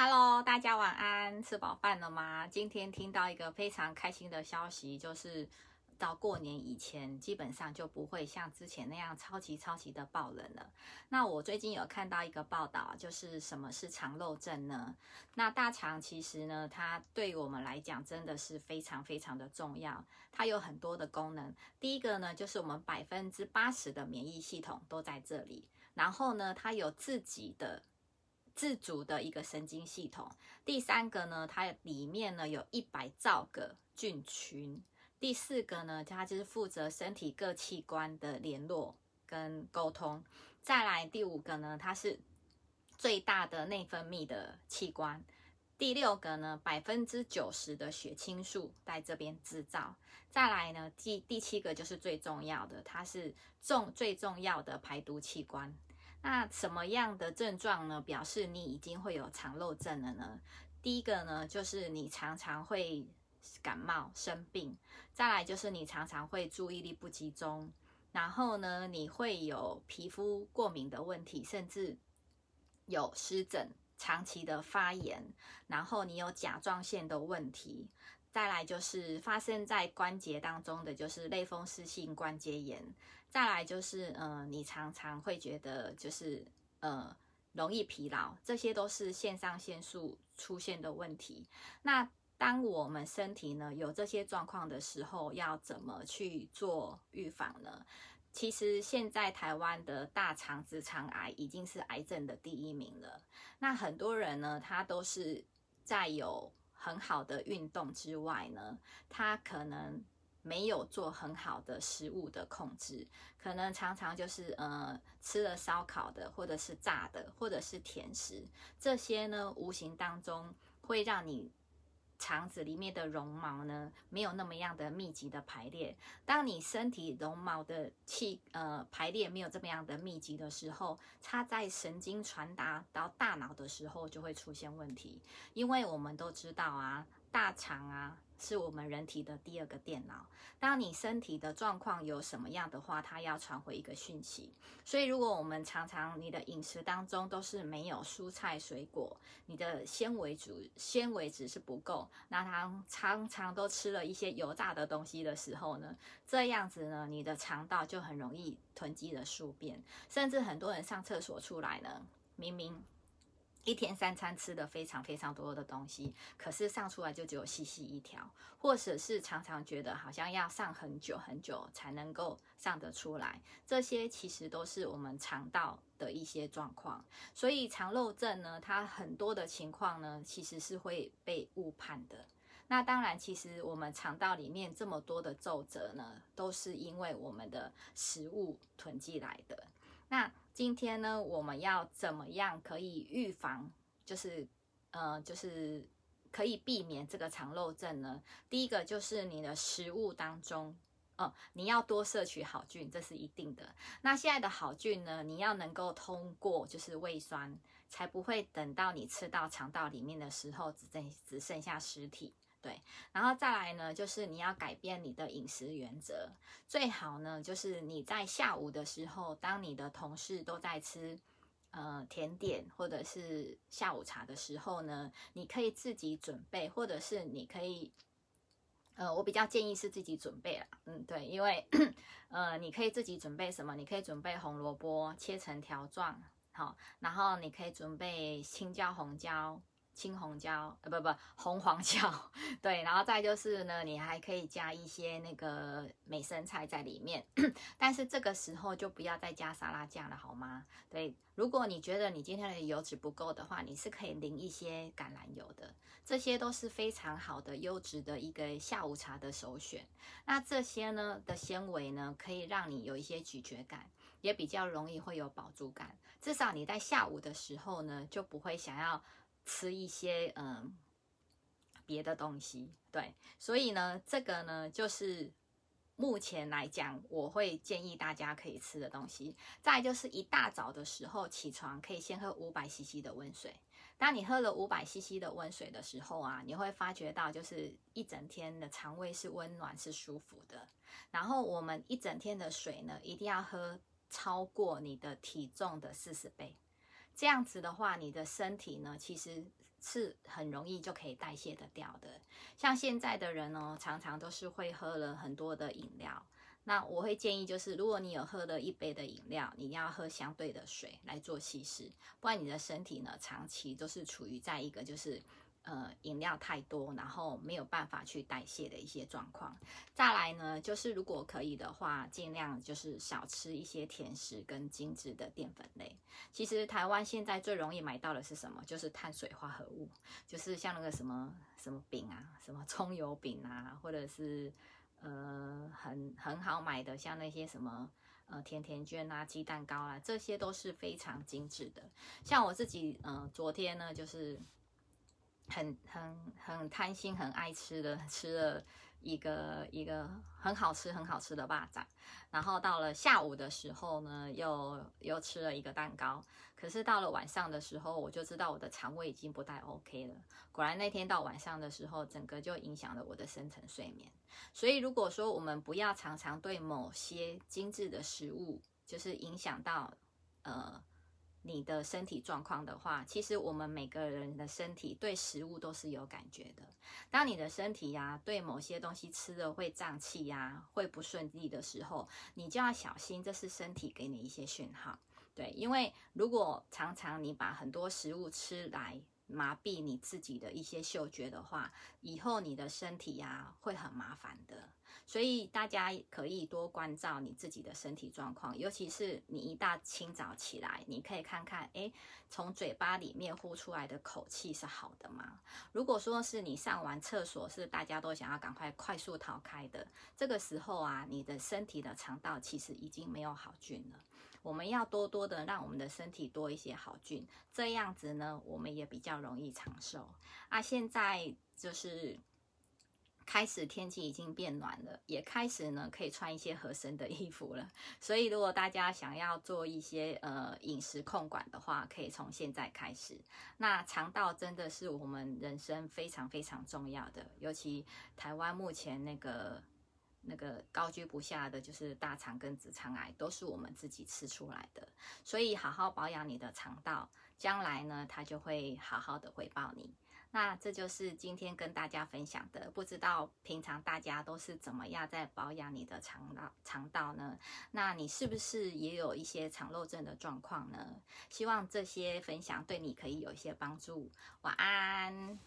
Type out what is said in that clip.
Hello，大家晚安，吃饱饭了吗？今天听到一个非常开心的消息，就是到过年以前，基本上就不会像之前那样超级超级的爆冷了。那我最近有看到一个报道，就是什么是肠漏症呢？那大肠其实呢，它对我们来讲真的是非常非常的重要，它有很多的功能。第一个呢，就是我们百分之八十的免疫系统都在这里，然后呢，它有自己的。自主的一个神经系统。第三个呢，它里面呢有一百兆个菌群。第四个呢，它就是负责身体各器官的联络跟沟通。再来第五个呢，它是最大的内分泌的器官。第六个呢，百分之九十的血清素在这边制造。再来呢，第第七个就是最重要的，它是重最重要的排毒器官。那什么样的症状呢？表示你已经会有肠漏症了呢？第一个呢，就是你常常会感冒生病；再来就是你常常会注意力不集中；然后呢，你会有皮肤过敏的问题，甚至有湿疹、长期的发炎；然后你有甲状腺的问题。再来就是发生在关节当中的，就是类风湿性关节炎。再来就是，呃，你常常会觉得就是呃容易疲劳，这些都是肾上腺素出现的问题。那当我们身体呢有这些状况的时候，要怎么去做预防呢？其实现在台湾的大肠直肠癌已经是癌症的第一名了。那很多人呢，他都是在有很好的运动之外呢，他可能没有做很好的食物的控制，可能常常就是呃吃了烧烤的，或者是炸的，或者是甜食，这些呢无形当中会让你。肠子里面的绒毛呢，没有那么样的密集的排列。当你身体绒毛的气呃排列没有这么样的密集的时候，它在神经传达到大脑的时候就会出现问题。因为我们都知道啊，大肠啊。是我们人体的第二个电脑。当你身体的状况有什么样的话，它要传回一个讯息。所以，如果我们常常你的饮食当中都是没有蔬菜水果，你的纤维主纤维值是不够，那它常常都吃了一些油炸的东西的时候呢，这样子呢，你的肠道就很容易囤积的宿便，甚至很多人上厕所出来呢，明明。一天三餐吃的非常非常多的东西，可是上出来就只有细细一条，或者是常常觉得好像要上很久很久才能够上得出来，这些其实都是我们肠道的一些状况。所以肠漏症呢，它很多的情况呢，其实是会被误判的。那当然，其实我们肠道里面这么多的皱褶呢，都是因为我们的食物囤积来的。那今天呢，我们要怎么样可以预防，就是呃，就是可以避免这个肠漏症呢？第一个就是你的食物当中，哦，你要多摄取好菌，这是一定的。那现在的好菌呢，你要能够通过就是胃酸，才不会等到你吃到肠道里面的时候，只剩只剩下尸体。对，然后再来呢，就是你要改变你的饮食原则，最好呢，就是你在下午的时候，当你的同事都在吃呃甜点或者是下午茶的时候呢，你可以自己准备，或者是你可以，呃，我比较建议是自己准备啦，嗯，对，因为呃，你可以自己准备什么？你可以准备红萝卜切成条状，好，然后你可以准备青椒、红椒。青红椒，呃，不不，红黄椒，对，然后再就是呢，你还可以加一些那个美生菜在里面，但是这个时候就不要再加沙拉酱了，好吗？对，如果你觉得你今天的油脂不够的话，你是可以淋一些橄榄油的，这些都是非常好的优质的一个下午茶的首选。那这些呢的纤维呢，可以让你有一些咀嚼感，也比较容易会有饱足感，至少你在下午的时候呢，就不会想要。吃一些嗯别的东西，对，所以呢，这个呢就是目前来讲，我会建议大家可以吃的东西。再就是一大早的时候起床，可以先喝五百 CC 的温水。当你喝了五百 CC 的温水的时候啊，你会发觉到就是一整天的肠胃是温暖是舒服的。然后我们一整天的水呢，一定要喝超过你的体重的四十倍。这样子的话，你的身体呢，其实是很容易就可以代谢得掉的。像现在的人呢，常常都是会喝了很多的饮料。那我会建议，就是如果你有喝了一杯的饮料，你要喝相对的水来做稀释，不然你的身体呢，长期都是处于在一个就是呃饮料太多，然后没有办法去代谢的一些状况。再来呢，就是如果可以的话，尽量就是少吃一些甜食跟精致的淀粉类。其实台湾现在最容易买到的是什么？就是碳水化合物，就是像那个什么什么饼啊，什么葱油饼啊，或者是。呃，很很好买的，像那些什么呃甜甜圈啊、鸡蛋糕啊，这些都是非常精致的。像我自己，呃，昨天呢，就是很很很贪心、很爱吃的，吃了。一个一个很好吃很好吃的霸掌，然后到了下午的时候呢，又又吃了一个蛋糕。可是到了晚上的时候，我就知道我的肠胃已经不太 OK 了。果然那天到晚上的时候，整个就影响了我的深层睡眠。所以如果说我们不要常常对某些精致的食物，就是影响到呃。你的身体状况的话，其实我们每个人的身体对食物都是有感觉的。当你的身体呀对某些东西吃了会胀气呀，会不顺利的时候，你就要小心，这是身体给你一些讯号。对，因为如果常常你把很多食物吃来麻痹你自己的一些嗅觉的话，以后你的身体呀会很麻烦的。所以大家可以多关照你自己的身体状况，尤其是你一大清早起来，你可以看看，哎，从嘴巴里面呼出来的口气是好的吗？如果说是你上完厕所是大家都想要赶快快速逃开的，这个时候啊，你的身体的肠道其实已经没有好菌了。我们要多多的让我们的身体多一些好菌，这样子呢，我们也比较容易长寿。啊，现在就是。开始天气已经变暖了，也开始呢可以穿一些合身的衣服了。所以如果大家想要做一些呃饮食控管的话，可以从现在开始。那肠道真的是我们人生非常非常重要的，尤其台湾目前那个那个高居不下的就是大肠跟直肠癌，都是我们自己吃出来的。所以好好保养你的肠道，将来呢它就会好好的回报你。那这就是今天跟大家分享的，不知道平常大家都是怎么样在保养你的肠道肠道呢？那你是不是也有一些肠漏症的状况呢？希望这些分享对你可以有一些帮助。晚安。